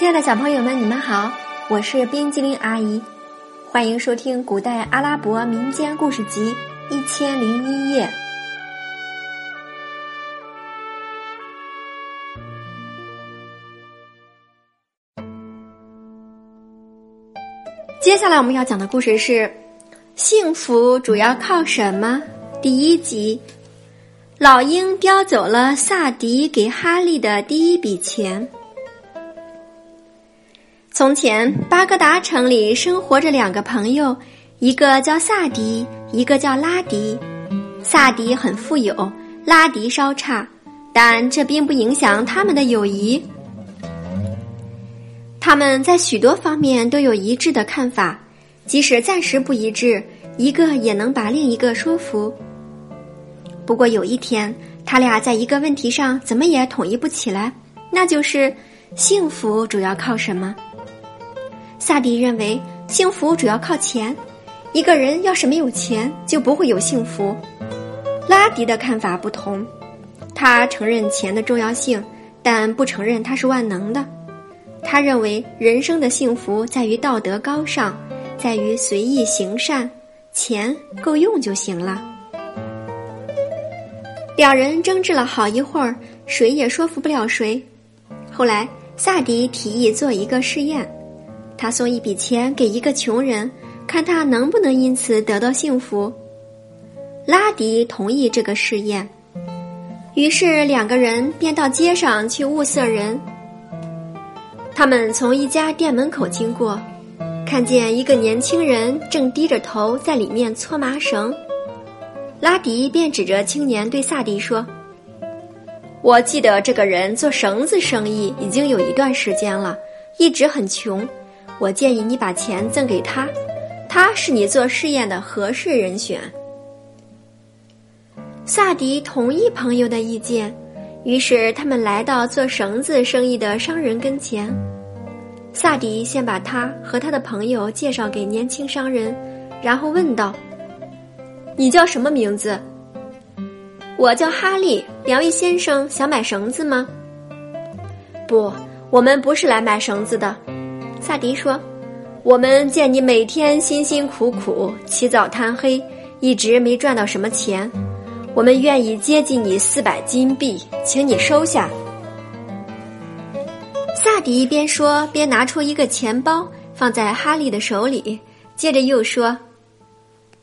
亲爱的小朋友们，你们好，我是冰激凌阿姨，欢迎收听古代阿拉伯民间故事集《一千零一夜》。接下来我们要讲的故事是《幸福主要靠什么》第一集。老鹰叼走了萨迪给哈利的第一笔钱。从前，巴格达城里生活着两个朋友，一个叫萨迪，一个叫拉迪。萨迪很富有，拉迪稍差，但这并不影响他们的友谊。他们在许多方面都有一致的看法，即使暂时不一致，一个也能把另一个说服。不过有一天，他俩在一个问题上怎么也统一不起来，那就是幸福主要靠什么？萨迪认为幸福主要靠钱，一个人要是没有钱，就不会有幸福。拉迪的看法不同，他承认钱的重要性，但不承认它是万能的。他认为人生的幸福在于道德高尚，在于随意行善，钱够用就行了。两人争执了好一会儿，谁也说服不了谁。后来，萨迪提议做一个试验，他送一笔钱给一个穷人，看他能不能因此得到幸福。拉迪同意这个试验，于是两个人便到街上去物色人。他们从一家店门口经过，看见一个年轻人正低着头在里面搓麻绳。拉迪便指着青年对萨迪说：“我记得这个人做绳子生意已经有一段时间了，一直很穷。我建议你把钱赠给他，他是你做试验的合适人选。”萨迪同意朋友的意见，于是他们来到做绳子生意的商人跟前。萨迪先把他和他的朋友介绍给年轻商人，然后问道。你叫什么名字？我叫哈利。两位先生想买绳子吗？不，我们不是来买绳子的。萨迪说：“我们见你每天辛辛苦苦，起早贪黑，一直没赚到什么钱，我们愿意接济你四百金币，请你收下。”萨迪边说边拿出一个钱包，放在哈利的手里，接着又说。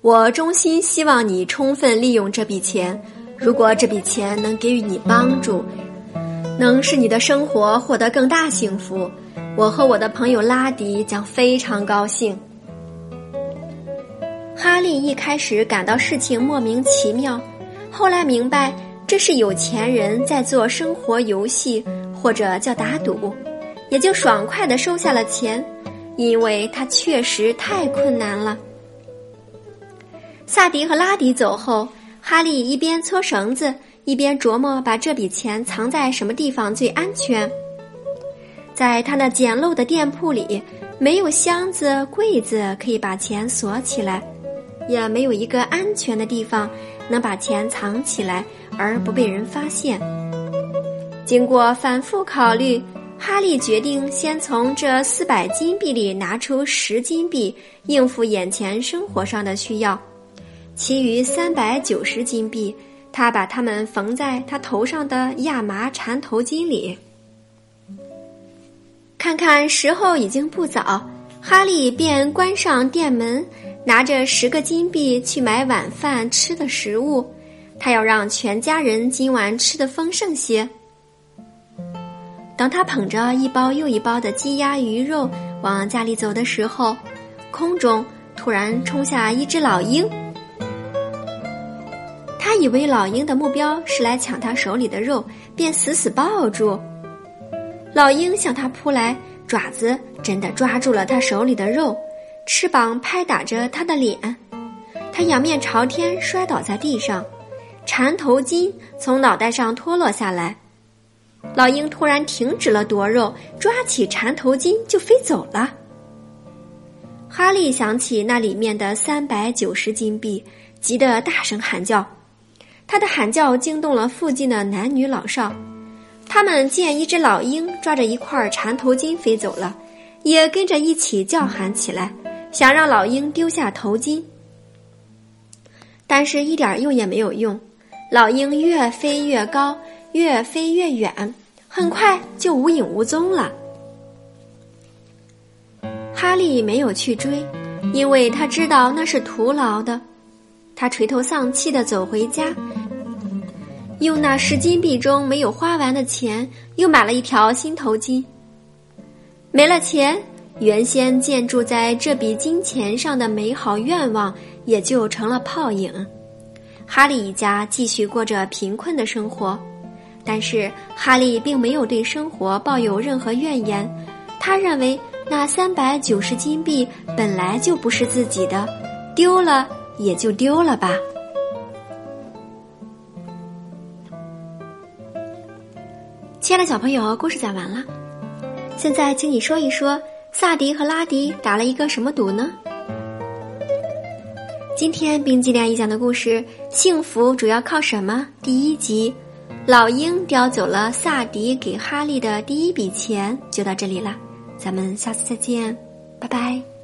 我衷心希望你充分利用这笔钱。如果这笔钱能给予你帮助，能使你的生活获得更大幸福，我和我的朋友拉迪将非常高兴。哈利一开始感到事情莫名其妙，后来明白这是有钱人在做生活游戏，或者叫打赌，也就爽快的收下了钱，因为他确实太困难了。萨迪和拉迪走后，哈利一边搓绳子，一边琢磨把这笔钱藏在什么地方最安全。在他那简陋的店铺里，没有箱子、柜子可以把钱锁起来，也没有一个安全的地方能把钱藏起来而不被人发现。经过反复考虑，哈利决定先从这四百金币里拿出十金币，应付眼前生活上的需要。其余三百九十金币，他把它们缝在他头上的亚麻缠头巾里。看看时候已经不早，哈利便关上店门，拿着十个金币去买晚饭吃的食物。他要让全家人今晚吃的丰盛些。当他捧着一包又一包的鸡鸭鱼肉往家里走的时候，空中突然冲下一只老鹰。他以为老鹰的目标是来抢他手里的肉，便死死抱住。老鹰向他扑来，爪子真的抓住了他手里的肉，翅膀拍打着他的脸，他仰面朝天摔倒在地上，缠头巾从脑袋上脱落下来。老鹰突然停止了夺肉，抓起缠头巾就飞走了。哈利想起那里面的三百九十金币，急得大声喊叫。他的喊叫惊动了附近的男女老少，他们见一只老鹰抓着一块缠头巾飞走了，也跟着一起叫喊起来，想让老鹰丢下头巾。但是，一点用也没有用，老鹰越飞越高，越飞越远，很快就无影无踪了。哈利没有去追，因为他知道那是徒劳的。他垂头丧气的走回家，用那十金币中没有花完的钱，又买了一条新头巾。没了钱，原先建筑在这笔金钱上的美好愿望也就成了泡影。哈利一家继续过着贫困的生活，但是哈利并没有对生活抱有任何怨言。他认为那三百九十金币本来就不是自己的，丢了。也就丢了吧。爱的小朋友，故事讲完了，现在请你说一说，萨迪和拉迪打了一个什么赌呢？今天冰激凌一讲的故事《幸福主要靠什么》第一集，老鹰叼走了萨迪给哈利的第一笔钱，就到这里了，咱们下次再见，拜拜。